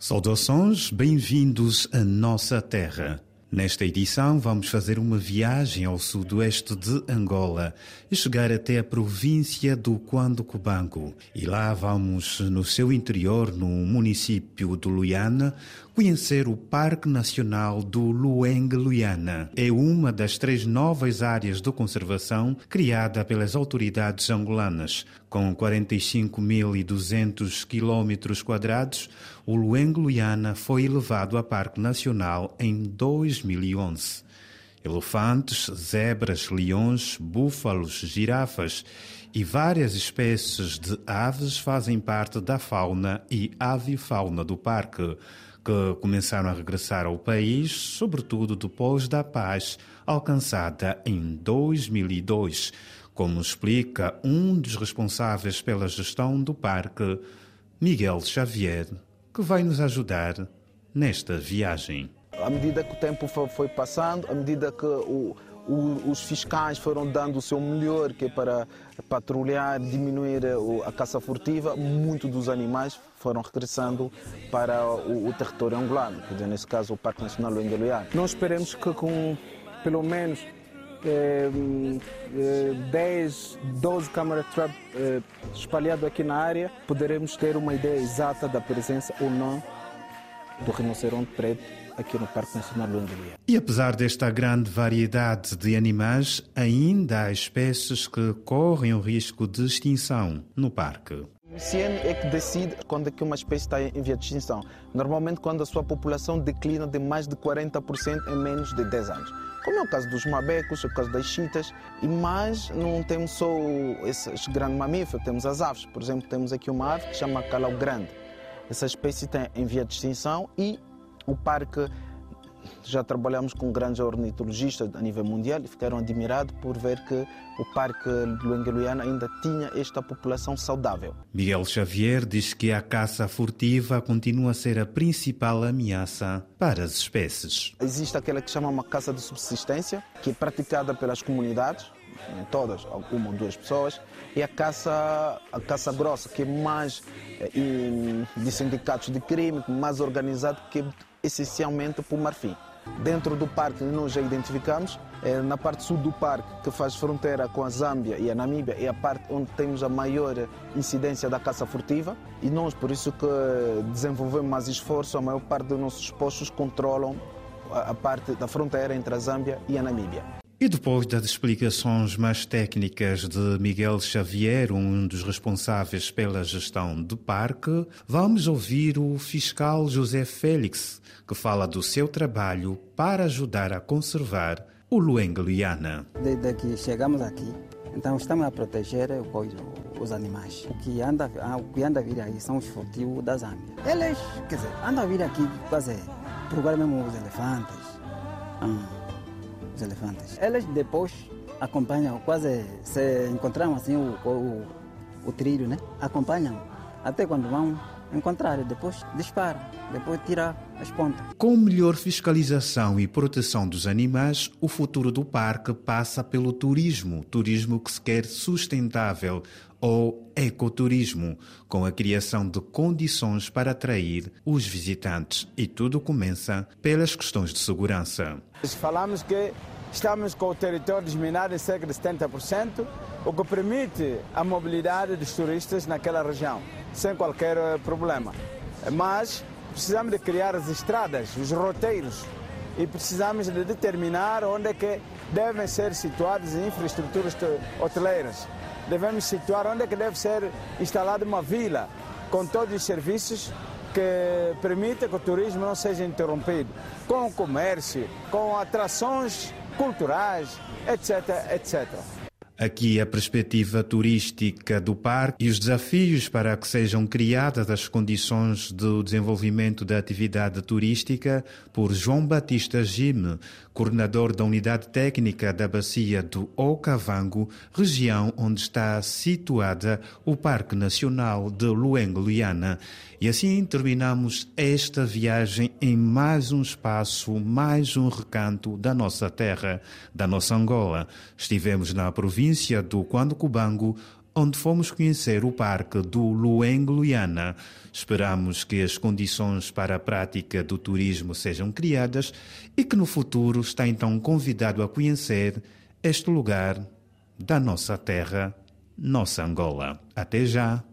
Saudações, bem-vindos à nossa terra. Nesta edição, vamos fazer uma viagem ao sudoeste de Angola e chegar até a província do Quando Cubango. E lá vamos, no seu interior, no município de Luiana, conhecer o Parque Nacional do Lueng-Luiana. É uma das três novas áreas de conservação criada pelas autoridades angolanas. Com 45.200 quilómetros quadrados, o Lueng-Luiana foi elevado a Parque Nacional em 2011. Elefantes, zebras, leões, búfalos, girafas e várias espécies de aves fazem parte da fauna e avifauna do parque, que começaram a regressar ao país, sobretudo depois da paz alcançada em 2002, como explica um dos responsáveis pela gestão do parque, Miguel Xavier, que vai nos ajudar nesta viagem. À medida que o tempo foi passando, à medida que o, o, os fiscais foram dando o seu melhor, que é para patrulhar, diminuir a caça furtiva, muitos dos animais foram regressando para o, o território angolano, quer dizer, nesse caso o Parque Nacional do Engaluiano. Nós esperamos que com pelo menos eh, 10, 12 câmaras trap eh, espalhadas aqui na área, poderemos ter uma ideia exata da presença ou não do rinoceronte preto aqui no Parque Nacional do Anguilha. E apesar desta grande variedade de animais, ainda há espécies que correm o risco de extinção no parque. O CIEN é que decide quando é que uma espécie está em via de extinção. Normalmente quando a sua população declina de mais de 40% em menos de 10 anos. Como é o caso dos mabecos, é o caso das chitas, e mais não temos só esses grandes mamíferos, temos as aves. Por exemplo, temos aqui uma ave que se chama calau grande. Essa espécie está em via de extinção e o parque já trabalhamos com grandes ornitologistas a nível mundial e ficaram admirados por ver que o Parque Luengueluiana ainda tinha esta população saudável. Miguel Xavier diz que a caça furtiva continua a ser a principal ameaça para as espécies. Existe aquela que chama uma caça de subsistência, que é praticada pelas comunidades, todas, uma ou duas pessoas, e a caça, a caça grossa, que é mais eh, de sindicatos de crime, mais organizado, que é essencialmente por marfim. Dentro do parque nós já identificamos, é, na parte sul do parque, que faz fronteira com a Zâmbia e a Namíbia, é a parte onde temos a maior incidência da caça furtiva e nós, por isso que desenvolvemos mais esforço, a maior parte dos nossos postos controlam a parte da fronteira entre a Zâmbia e a Namíbia. E depois das explicações mais técnicas de Miguel Xavier, um dos responsáveis pela gestão do parque, vamos ouvir o fiscal José Félix, que fala do seu trabalho para ajudar a conservar o Luenga-Luiana. Desde que chegamos aqui, então estamos a proteger os animais. O que anda, o que a vir aí são os furtivos da Zâmbia. Eles, quer dizer, andam a vir aqui quase procurar mesmo os elefantes. Hum os elefantes. Eles depois acompanham, quase se encontraram assim o, o, o trilho, né? Acompanham até quando vão encontrar, depois disparam, depois tirar as pontas. Com melhor fiscalização e proteção dos animais, o futuro do parque passa pelo turismo, turismo que se quer sustentável ou ecoturismo, com a criação de condições para atrair os visitantes. E tudo começa pelas questões de segurança. Falamos que estamos com o território desminado em cerca de 70%, o que permite a mobilidade dos turistas naquela região, sem qualquer eh, problema. Mas precisamos de criar as estradas, os roteiros, e precisamos de determinar onde é que devem ser situadas as infraestruturas hoteleiras. Devemos situar onde é que deve ser instalada uma vila com todos os serviços que permita que o turismo não seja interrompido, com o comércio, com atrações culturais, etc, etc. Aqui a perspectiva turística do parque e os desafios para que sejam criadas as condições do desenvolvimento da atividade turística por João Batista Gime, coordenador da Unidade Técnica da Bacia do Okavango, região onde está situada o Parque Nacional de Luengo-Luiana. E assim terminamos esta viagem em mais um espaço, mais um recanto da nossa terra, da nossa Angola. Estivemos na província do Quando Cubango, onde fomos conhecer o parque do Luengo-Luiana. Esperamos que as condições para a prática do turismo sejam criadas e que no futuro está então convidado a conhecer este lugar da nossa terra, nossa Angola. Até já!